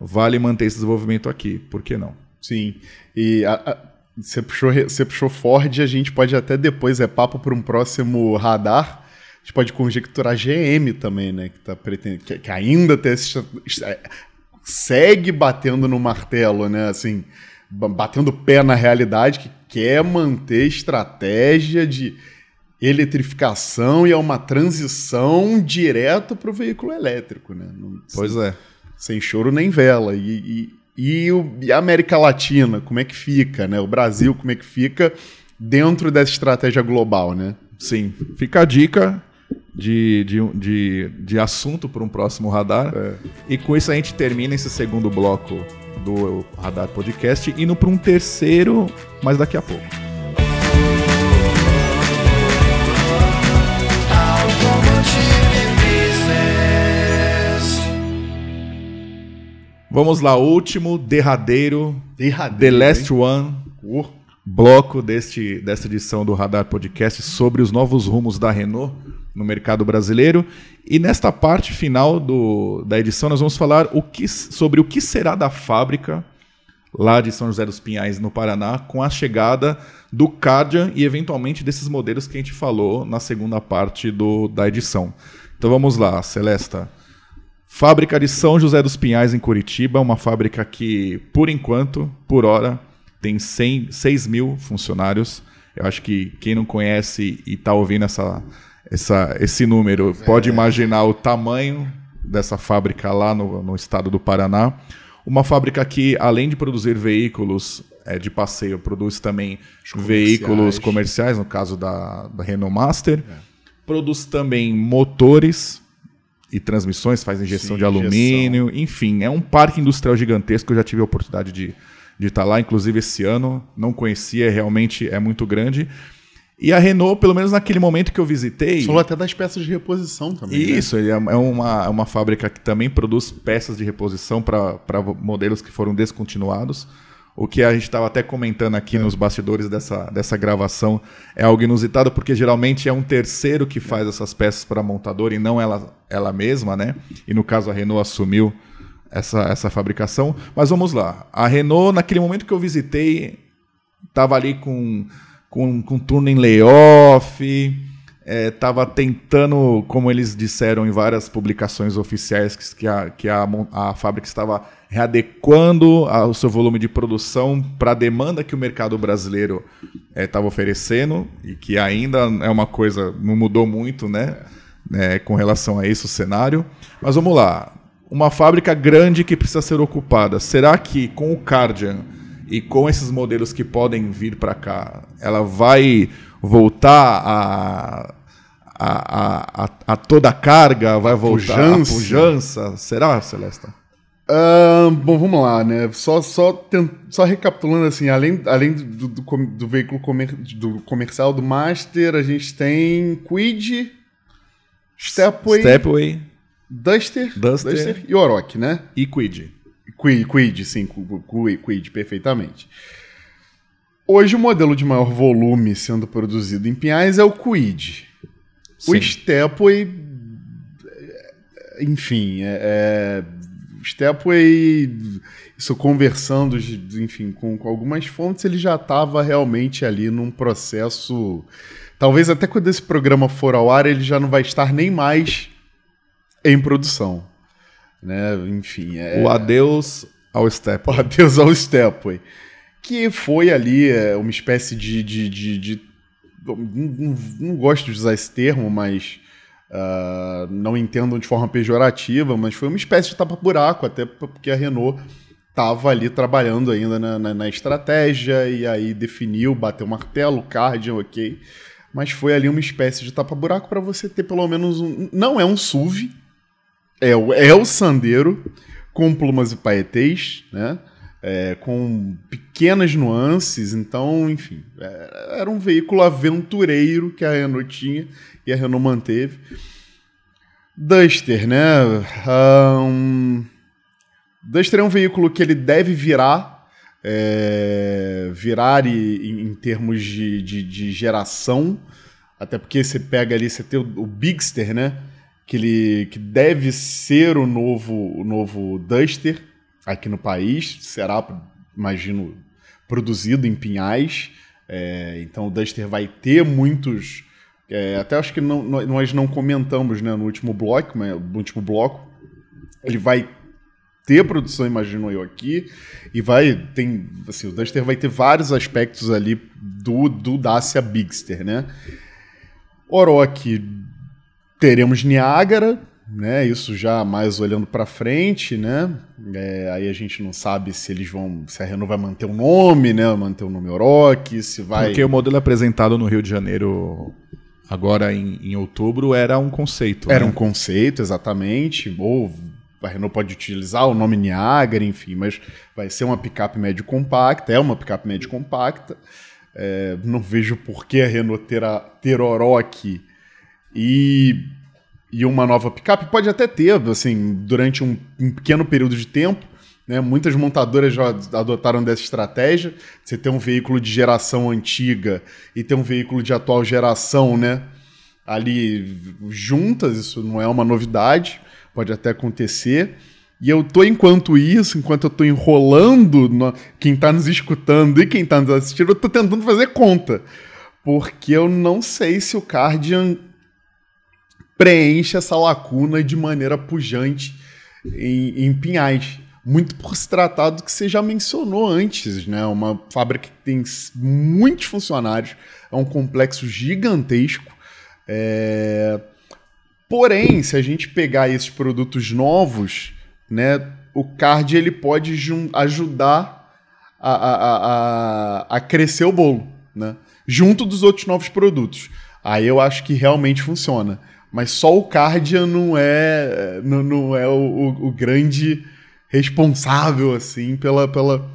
Speaker 1: vale manter esse desenvolvimento aqui. Por que não?
Speaker 2: Sim. E a, a, você, puxou, você puxou Ford, a gente pode até depois, é papo para um próximo radar. A gente pode conjecturar GM também, né? Que, tá pretendendo, que, que ainda tem esse, é, segue batendo no martelo, né? Assim, batendo pé na realidade, que quer manter estratégia de eletrificação e é uma transição direto para o veículo elétrico, né? Não,
Speaker 1: pois é.
Speaker 2: Sem choro nem vela. E, e, e, o, e, a América Latina, como é que fica, né? O Brasil, como é que fica dentro dessa estratégia global, né?
Speaker 1: Sim, fica a dica de, de, de, de assunto para um próximo radar. É. E com isso a gente termina esse segundo bloco do Radar Podcast, indo para um terceiro, mas daqui a pouco. Vamos lá, último, derradeiro,
Speaker 2: derradeiro
Speaker 1: The Last hein? One, uh. bloco deste, desta edição do Radar Podcast sobre os novos rumos da Renault no mercado brasileiro. E nesta parte final do, da edição, nós vamos falar o que, sobre o que será da fábrica lá de São José dos Pinhais, no Paraná, com a chegada do Cardian e eventualmente desses modelos que a gente falou na segunda parte do, da edição. Então vamos lá, Celesta. Fábrica de São José dos Pinhais, em Curitiba, uma fábrica que, por enquanto, por hora, tem 100, 6 mil funcionários. Eu acho que quem não conhece e está ouvindo essa, essa, esse número é. pode imaginar o tamanho dessa fábrica lá no, no estado do Paraná. Uma fábrica que, além de produzir veículos é, de passeio, produz também comerciais. veículos comerciais, no caso da, da Renault Master. É. Produz também motores e transmissões, faz injeção Sim, de alumínio, injeção. enfim, é um parque industrial gigantesco. Eu já tive a oportunidade de, de estar lá, inclusive esse ano, não conhecia, realmente é muito grande. E a Renault, pelo menos naquele momento que eu visitei.
Speaker 2: Falou até das peças de reposição também.
Speaker 1: Né? Isso, né? é uma, é uma fábrica que também produz peças de reposição para modelos que foram descontinuados. O que a gente estava até comentando aqui é. nos bastidores dessa, dessa gravação é algo inusitado, porque geralmente é um terceiro que faz essas peças para a montadora e não ela, ela mesma, né? E no caso a Renault assumiu essa, essa fabricação. Mas vamos lá. A Renault, naquele momento que eu visitei, estava ali com, com, com turno em layoff estava é, tentando, como eles disseram em várias publicações oficiais, que a, que a, a fábrica estava readequando o seu volume de produção para a demanda que o mercado brasileiro estava é, oferecendo e que ainda é uma coisa, não mudou muito, né? É, com relação a isso o cenário. Mas vamos lá. Uma fábrica grande que precisa ser ocupada. Será que com o Cardian e com esses modelos que podem vir para cá, ela vai voltar a, a, a, a, toda a carga, vai voltar pujança. a pujança? Será, Celesta?
Speaker 2: Uh, bom, vamos lá, né? Só, só, tent... só recapitulando assim, além, além do, do, do veículo comer... do comercial do Master, a gente tem Quid, Stepway,
Speaker 1: Stepway
Speaker 2: Duster,
Speaker 1: Duster, Duster
Speaker 2: e Oroch, né?
Speaker 1: E Quid.
Speaker 2: Quid, Quid sim, Quid, Quid, perfeitamente. Hoje o modelo de maior volume sendo produzido em Pinhais é o Quid. Sim. O Stepway, enfim, é, é, Stepway, isso conversando, enfim, com, com algumas fontes, ele já estava realmente ali num processo. Talvez até quando esse programa for ao ar, ele já não vai estar nem mais em produção. Né? Enfim. É...
Speaker 1: O adeus ao Stepway.
Speaker 2: O adeus ao Stepway que foi ali é, uma espécie de. de, de, de não, não, não, gosto de usar esse termo, mas uh, não entendo de forma pejorativa, mas foi uma espécie de tapa-buraco, até porque a Renault estava ali trabalhando ainda na, na, na, estratégia e aí definiu, bateu o martelo, Cardian, ok. Mas foi ali uma espécie de tapa-buraco para você ter pelo menos um. Não é um SUV, é o, é o Sandero com plumas e paetês, né? É, com pequenas nuances. Então, enfim, é, era um veículo aventureiro que a Renault tinha e a Renault manteve. Duster, né? Um, Duster é um veículo que ele deve virar, é, virar e, em, em termos de, de, de geração. Até porque você pega ali, você tem o, o Bigster, né? Que, ele, que deve ser o novo, o novo Duster aqui no país. Será, imagino, produzido em Pinhais. É, então o Duster vai ter muitos. É, até acho que não, nós não comentamos né, no último bloco, mas, no último bloco. Ele vai ter produção, imagino eu aqui, e vai tem assim, o Duster vai ter vários aspectos ali do do Dacia Bigster, né? Orochi teremos Niágara, né? Isso já mais olhando para frente, né? É, aí a gente não sabe se eles vão, se a Renault vai manter o nome, né? Manter o nome Orochi, se vai.
Speaker 1: Porque o modelo apresentado no Rio de Janeiro agora em, em outubro era um conceito.
Speaker 2: Era
Speaker 1: né?
Speaker 2: um conceito, exatamente. Ou a Renault pode utilizar o nome Niagara, enfim, mas vai ser uma picape médio compacta, é uma picape médio compacta. É, não vejo por que a Renault ter, a, ter e, e uma nova picape. Pode até ter, assim, durante um, um pequeno período de tempo. Né? Muitas montadoras já adotaram dessa estratégia. Você ter um veículo de geração antiga e ter um veículo de atual geração, né? Ali juntas, isso não é uma novidade pode até acontecer. E eu tô, enquanto isso, enquanto eu tô enrolando no, quem tá nos escutando e quem tá nos assistindo, eu tô tentando fazer conta. Porque eu não sei se o Cardian preenche essa lacuna de maneira pujante em, em Pinhais. Muito por se tratar do que você já mencionou antes, né? Uma fábrica que tem muitos funcionários, é um complexo gigantesco. É Porém, se a gente pegar esses produtos novos, né, o card ele pode ajudar a, a, a, a, crescer o bolo, né? Junto dos outros novos produtos. Aí eu acho que realmente funciona. Mas só o Cardia não é, não, não é o, o, o grande responsável assim pela, pela,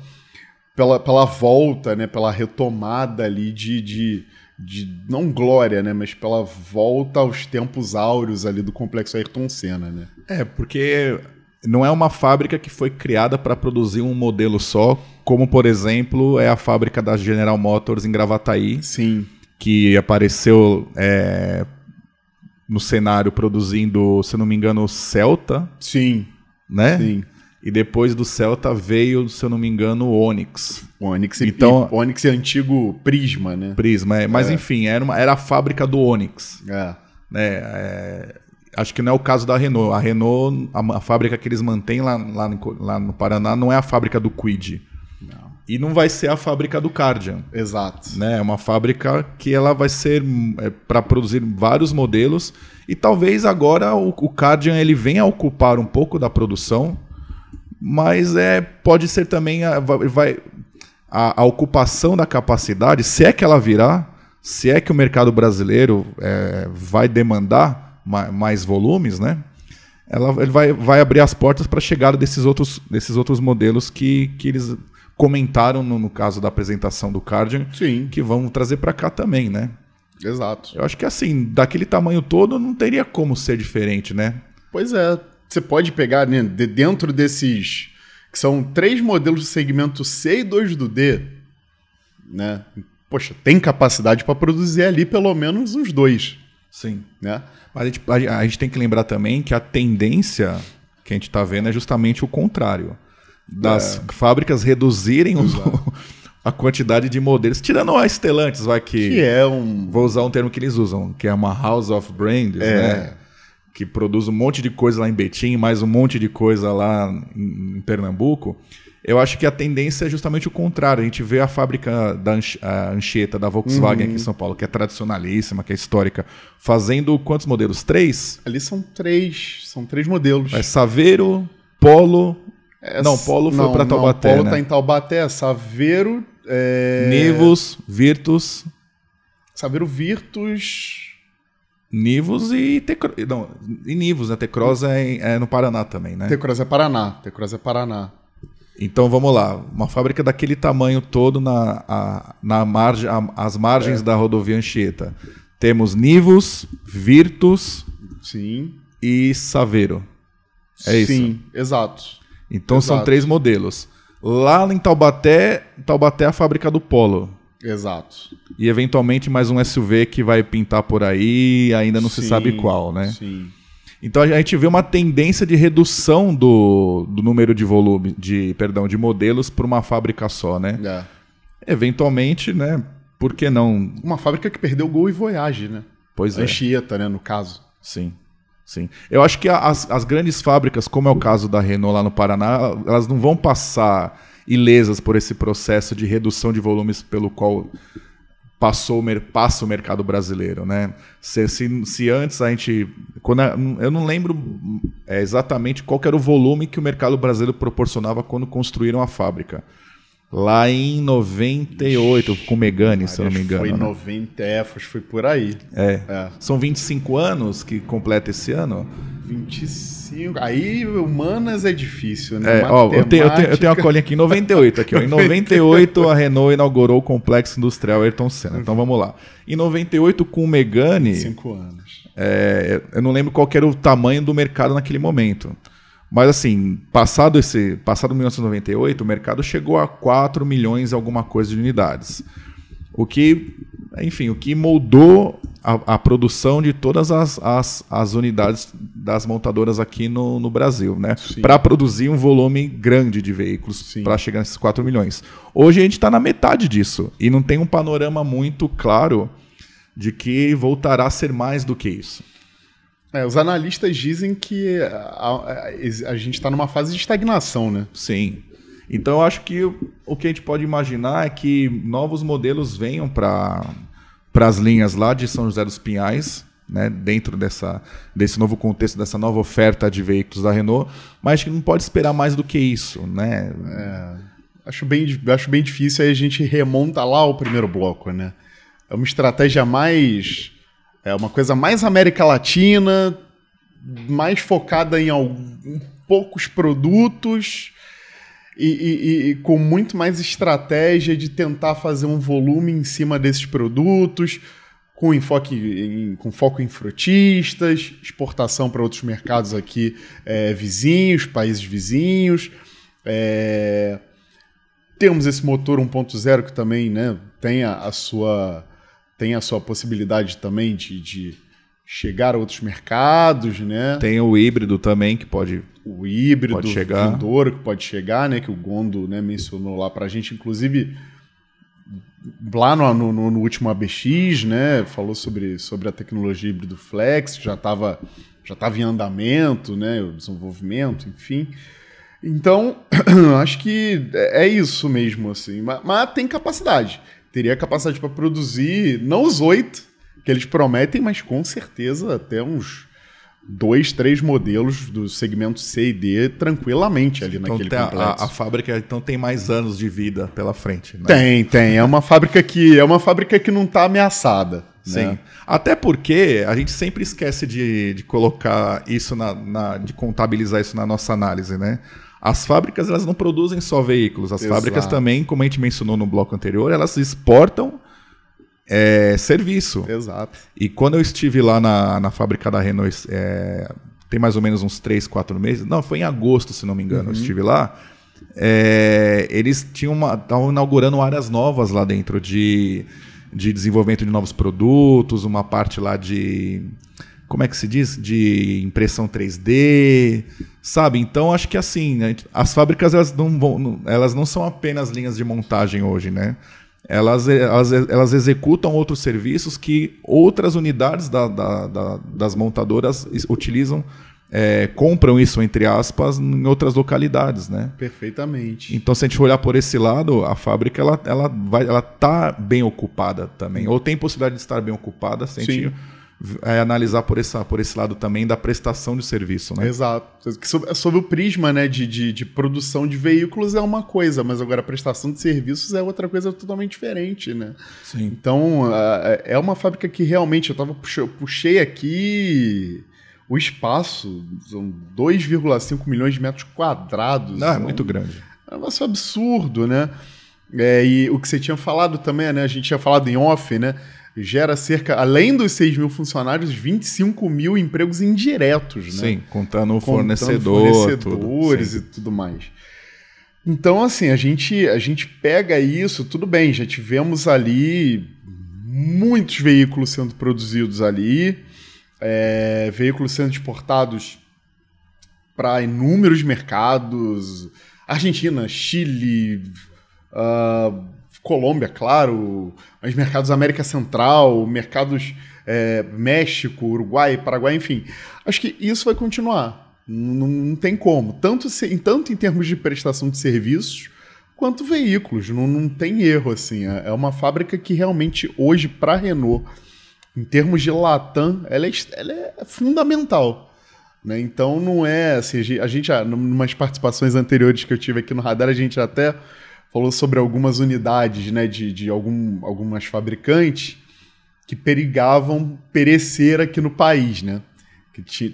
Speaker 2: pela, pela volta, né? Pela retomada ali de, de de não glória, né, mas pela volta aos tempos áureos ali do complexo Ayrton Senna, né?
Speaker 1: É, porque não é uma fábrica que foi criada para produzir um modelo só, como por exemplo é a fábrica da General Motors em Gravataí.
Speaker 2: Sim.
Speaker 1: Que apareceu é, no cenário produzindo, se não me engano, o Celta.
Speaker 2: Sim.
Speaker 1: Né?
Speaker 2: Sim.
Speaker 1: E depois do Celta veio, se eu não me engano, o Onix.
Speaker 2: O Onix, então, e, Onix é antigo Prisma, né?
Speaker 1: Prisma, é. mas é. enfim, era, uma, era a fábrica do Onix.
Speaker 2: É.
Speaker 1: Né? É, acho que não é o caso da Renault. A Renault, a, a fábrica que eles mantêm lá, lá, no, lá no Paraná, não é a fábrica do Quid. E não vai ser a fábrica do Cardian.
Speaker 2: Exato.
Speaker 1: Né? É uma fábrica que ela vai ser é, para produzir vários modelos. E talvez agora o, o Cardian ele venha a ocupar um pouco da produção mas é, pode ser também a, vai, a, a, ocupação da capacidade, se é que ela virá, se é que o mercado brasileiro é, vai demandar mais, mais, volumes, né? Ela, ele vai, vai abrir as portas para a chegada desses outros, desses outros modelos que, que eles comentaram no, no caso da apresentação do Cardian,
Speaker 2: Sim.
Speaker 1: que vão trazer para cá também, né?
Speaker 2: Exato.
Speaker 1: Eu acho que assim, daquele tamanho todo, não teria como ser diferente, né?
Speaker 2: Pois é você pode pegar né, de dentro desses. que são três modelos do segmento C e dois do D, né? Poxa, tem capacidade para produzir ali pelo menos uns dois.
Speaker 1: Sim.
Speaker 2: Né?
Speaker 1: Mas a gente, a gente tem que lembrar também que a tendência que a gente está vendo é justamente o contrário. Das é. fábricas reduzirem os, a quantidade de modelos, tirando a Stellantis, vai que.
Speaker 2: Que é um.
Speaker 1: Vou usar um termo que eles usam, que é uma House of Brands, é. né? que produz um monte de coisa lá em Betim, mais um monte de coisa lá em, Pernambuco, eu acho que a tendência é justamente o contrário. A gente vê a fábrica da Anchieta, da Volkswagen uhum. aqui em São Paulo, que é tradicionalíssima, que é histórica, fazendo quantos modelos? Três?
Speaker 2: Ali são três, são três modelos.
Speaker 1: É Saveiro, Polo... É, não, Polo foi para Taubaté,
Speaker 2: Polo
Speaker 1: né?
Speaker 2: tá em Taubaté, Saveiro... É...
Speaker 1: Nivus, Virtus...
Speaker 2: Saveiro Virtus...
Speaker 1: Nivos e Tecro... não, e Nivos, né? Tecros é, é, no Paraná também, né?
Speaker 2: Tecros é Paraná, Tecros é Paraná.
Speaker 1: Então vamos lá, uma fábrica daquele tamanho todo na, a, na margem, a, as margens é. da rodovia Anchieta. Temos Nivos, Virtus,
Speaker 2: sim,
Speaker 1: e Saveiro. É
Speaker 2: sim,
Speaker 1: isso.
Speaker 2: Sim, exato.
Speaker 1: Então
Speaker 2: exato.
Speaker 1: são três modelos. Lá em Taubaté, Taubaté é a fábrica do Polo.
Speaker 2: Exato.
Speaker 1: E eventualmente mais um SUV que vai pintar por aí, ainda não sim, se sabe qual, né? Sim. Então a gente vê uma tendência de redução do, do número de volume, de perdão, de modelos para uma fábrica só, né? É. Eventualmente, né? Por que não?
Speaker 2: Uma fábrica que perdeu Gol e Voyage, né?
Speaker 1: Pois é.
Speaker 2: Anchieta, né? No caso.
Speaker 1: Sim. Sim. Eu acho que as, as grandes fábricas, como é o caso da Renault lá no Paraná, elas não vão passar ilesas por esse processo de redução de volumes pelo qual passou passa o mercado brasileiro, né? Se, se, se antes a gente, quando a, eu não lembro é, exatamente qual era o volume que o mercado brasileiro proporcionava quando construíram a fábrica. Lá em 98, Ixi, com Megane, se eu não me engano.
Speaker 2: Foi
Speaker 1: né?
Speaker 2: 90, é, foi por aí.
Speaker 1: É. é. São 25 anos que completa esse ano?
Speaker 2: 25. Aí humanas é difícil, né?
Speaker 1: É, ó, eu, tenho, eu, tenho, eu tenho uma colinha aqui em 98. Aqui, ó. Em 98, a Renault inaugurou o complexo industrial Ayrton Senna. Então vamos lá. Em 98, com o Megane.
Speaker 2: 25 anos.
Speaker 1: É, eu não lembro qual era o tamanho do mercado naquele momento. Mas assim, passado esse, passado 1998, o mercado chegou a 4 milhões e alguma coisa de unidades. O que, enfim, o que moldou a, a produção de todas as, as, as, unidades das montadoras aqui no, no Brasil, né? Para produzir um volume grande de veículos para chegar nesses 4 milhões. Hoje a gente está na metade disso e não tem um panorama muito claro de que voltará a ser mais do que isso.
Speaker 2: É, os analistas dizem que a, a, a gente está numa fase de estagnação, né?
Speaker 1: Sim. Então eu acho que o que a gente pode imaginar é que novos modelos venham para as linhas lá de São José dos Pinhais, né, dentro dessa, desse novo contexto, dessa nova oferta de veículos da Renault, mas que não pode esperar mais do que isso. Né?
Speaker 2: É, acho, bem, acho bem difícil, aí a gente remonta lá o primeiro bloco. Né? É uma estratégia mais é uma coisa mais América Latina, mais focada em alguns, poucos produtos e, e, e, com muito mais estratégia de tentar fazer um volume em cima desses produtos, com enfoque em, com foco em frutistas, exportação para outros mercados aqui é, vizinhos, países vizinhos. É, temos esse motor 1.0 que também né, tem a, a sua tem a sua possibilidade também de, de chegar a outros mercados, né?
Speaker 1: Tem o híbrido também que pode
Speaker 2: o híbrido pode chegar. Vindouro que pode chegar, né? Que o Gondo né, mencionou lá para a gente, inclusive lá no, no, no, último ABX, né? Falou sobre, sobre a tecnologia híbrido flex, já estava já tava em andamento, né? O desenvolvimento, enfim. Então, acho que é, é isso mesmo, assim. Mas, mas tem capacidade teria capacidade para produzir, não os oito que eles prometem, mas com certeza até uns dois, três modelos do segmento C e D tranquilamente ali então, naquele complexo.
Speaker 1: A, a, fábrica então tem mais anos de vida pela frente. Né?
Speaker 2: Tem, tem. É uma fábrica que é uma fábrica que não está ameaçada.
Speaker 1: Sim. Né? Até porque a gente sempre esquece de, de colocar isso na, na, de contabilizar isso na nossa análise, né? As fábricas elas não produzem só veículos, as Exato. fábricas também, como a gente mencionou no bloco anterior, elas exportam é, serviço.
Speaker 2: Exato.
Speaker 1: E quando eu estive lá na, na fábrica da Renault, é, tem mais ou menos uns 3, 4 meses, não, foi em agosto, se não me engano, uhum. eu estive lá. É, eles tinham estavam inaugurando áreas novas lá dentro de, de desenvolvimento de novos produtos, uma parte lá de como é que se diz? De impressão 3D, sabe? Então acho que assim, né? as fábricas elas não, vão, elas não são apenas linhas de montagem hoje, né? Elas, elas, elas executam outros serviços que outras unidades da, da, da, das montadoras utilizam, é, compram isso, entre aspas, em outras localidades, né?
Speaker 2: Perfeitamente.
Speaker 1: Então, se a gente olhar por esse lado, a fábrica ela, ela, vai, ela tá bem ocupada também, ou tem possibilidade de estar bem ocupada, se a gente Sim é, analisar por, essa, por esse lado também da prestação de serviço, né?
Speaker 2: Exato. Sob, sob o prisma né, de, de, de, produção de veículos é uma coisa, mas agora a prestação de serviços é outra coisa totalmente diferente, né?
Speaker 1: Sim.
Speaker 2: Então, é uma fábrica que realmente, eu, tava, eu puxei aqui o espaço, são 2,5 milhões de metros quadrados.
Speaker 1: Não, é muito grande.
Speaker 2: É um negócio absurdo, né? É, e o que você tinha falado também, né? A gente tinha falado em off, né? Gera cerca, além dos 6 mil funcionários, 25 mil empregos indiretos, né?
Speaker 1: Sim, contando, contando fornecedor,
Speaker 2: fornecedores tudo, e tudo mais. Então, assim, a gente, a gente pega isso, tudo bem, já tivemos ali muitos veículos sendo produzidos ali, é, veículos sendo exportados para inúmeros mercados, Argentina, Chile, uh, Colômbia, claro, os mercados América Central, mercados é, México, Uruguai, Paraguai, enfim. Acho que isso vai continuar. Não, não tem como. Tanto, se, tanto em termos de prestação de serviços, quanto veículos. Não, não tem erro, assim. É, é uma fábrica que realmente, hoje, para a Renault, em termos de Latam, ela é, ela é fundamental. Né? Então, não é assim. A gente, em umas participações anteriores que eu tive aqui no Radar, a gente até falou sobre algumas unidades né, de, de algum, algumas fabricantes que perigavam perecer aqui no país, né? Que,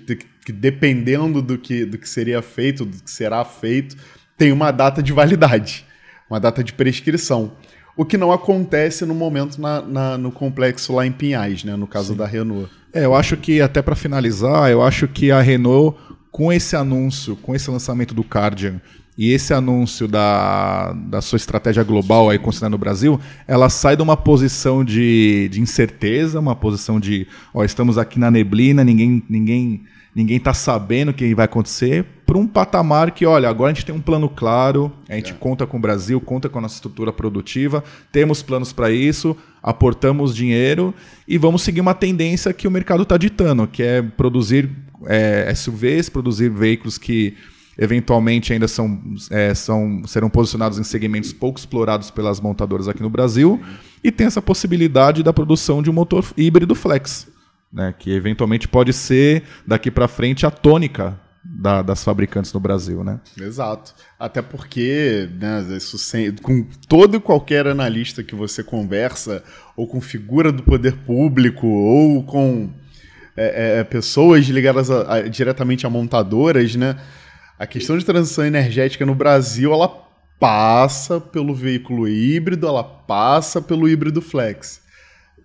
Speaker 2: que dependendo do que, do que seria feito, do que será feito, tem uma data de validade, uma data de prescrição. O que não acontece no momento na, na, no complexo lá em Pinhais, né? No caso Sim. da Renault.
Speaker 1: É, eu acho que, até para finalizar, eu acho que a Renault, com esse anúncio, com esse lançamento do Cardian e esse anúncio da, da sua estratégia global aí considerando o Brasil, ela sai de uma posição de, de incerteza, uma posição de, ó, estamos aqui na neblina, ninguém, ninguém ninguém está sabendo o que vai acontecer, para um patamar que, olha, agora a gente tem um plano claro, a gente é. conta com o Brasil, conta com a nossa estrutura produtiva, temos planos para isso, aportamos dinheiro e vamos seguir uma tendência que o mercado está ditando, que é produzir é, SUVs, produzir veículos que eventualmente ainda são, é, são, serão posicionados em segmentos pouco explorados pelas montadoras aqui no Brasil, e tem essa possibilidade da produção de um motor híbrido flex né, que eventualmente pode ser daqui para frente a tônica da, das fabricantes no Brasil, né?
Speaker 2: Exato. Até porque, né, isso sem, com todo e qualquer analista que você conversa, ou com figura do poder público, ou com é, é, pessoas ligadas a, a, diretamente a montadoras, né? A questão de transição energética no Brasil, ela passa pelo veículo híbrido, ela passa pelo híbrido flex,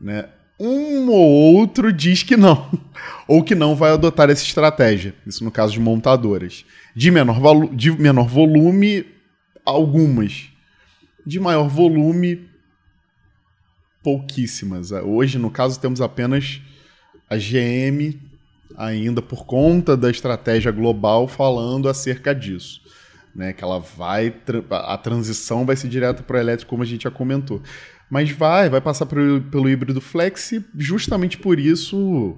Speaker 2: né? um ou outro diz que não, ou que não vai adotar essa estratégia. Isso no caso de montadoras. De menor, de menor volume, algumas. De maior volume, pouquíssimas. Hoje, no caso, temos apenas a GM, ainda por conta da estratégia global, falando acerca disso. Né, que ela vai. A transição vai ser direta para o elétrico, como a gente já comentou. Mas vai, vai passar pelo, pelo híbrido flex e justamente por isso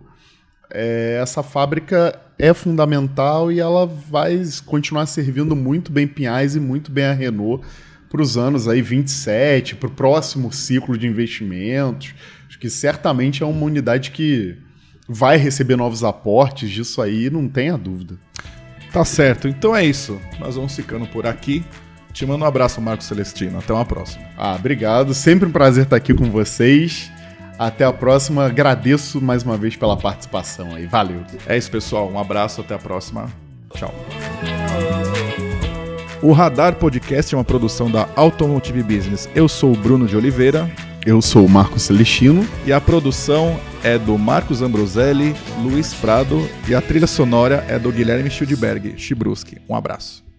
Speaker 2: é, essa fábrica é fundamental e ela vai continuar servindo muito bem Pinhais e muito bem a Renault para os anos aí 27, para o próximo ciclo de investimentos. Acho que certamente é uma unidade que vai receber novos aportes disso aí, não tenha dúvida.
Speaker 1: Tá certo, então é isso. Nós vamos ficando por aqui. Te mando um abraço, Marco Celestino. Até uma próxima.
Speaker 2: Ah, obrigado. Sempre um prazer estar aqui com vocês. Até a próxima. Agradeço mais uma vez pela participação aí. Valeu.
Speaker 1: É isso, pessoal. Um abraço. Até a próxima. Tchau. O Radar Podcast é uma produção da Automotive Business. Eu sou o Bruno de Oliveira.
Speaker 2: Eu sou o Marco Celestino.
Speaker 1: E a produção é do Marcos Ambroselli, Luiz Prado e a trilha sonora é do Guilherme Schildberg, Chibruski. Um abraço.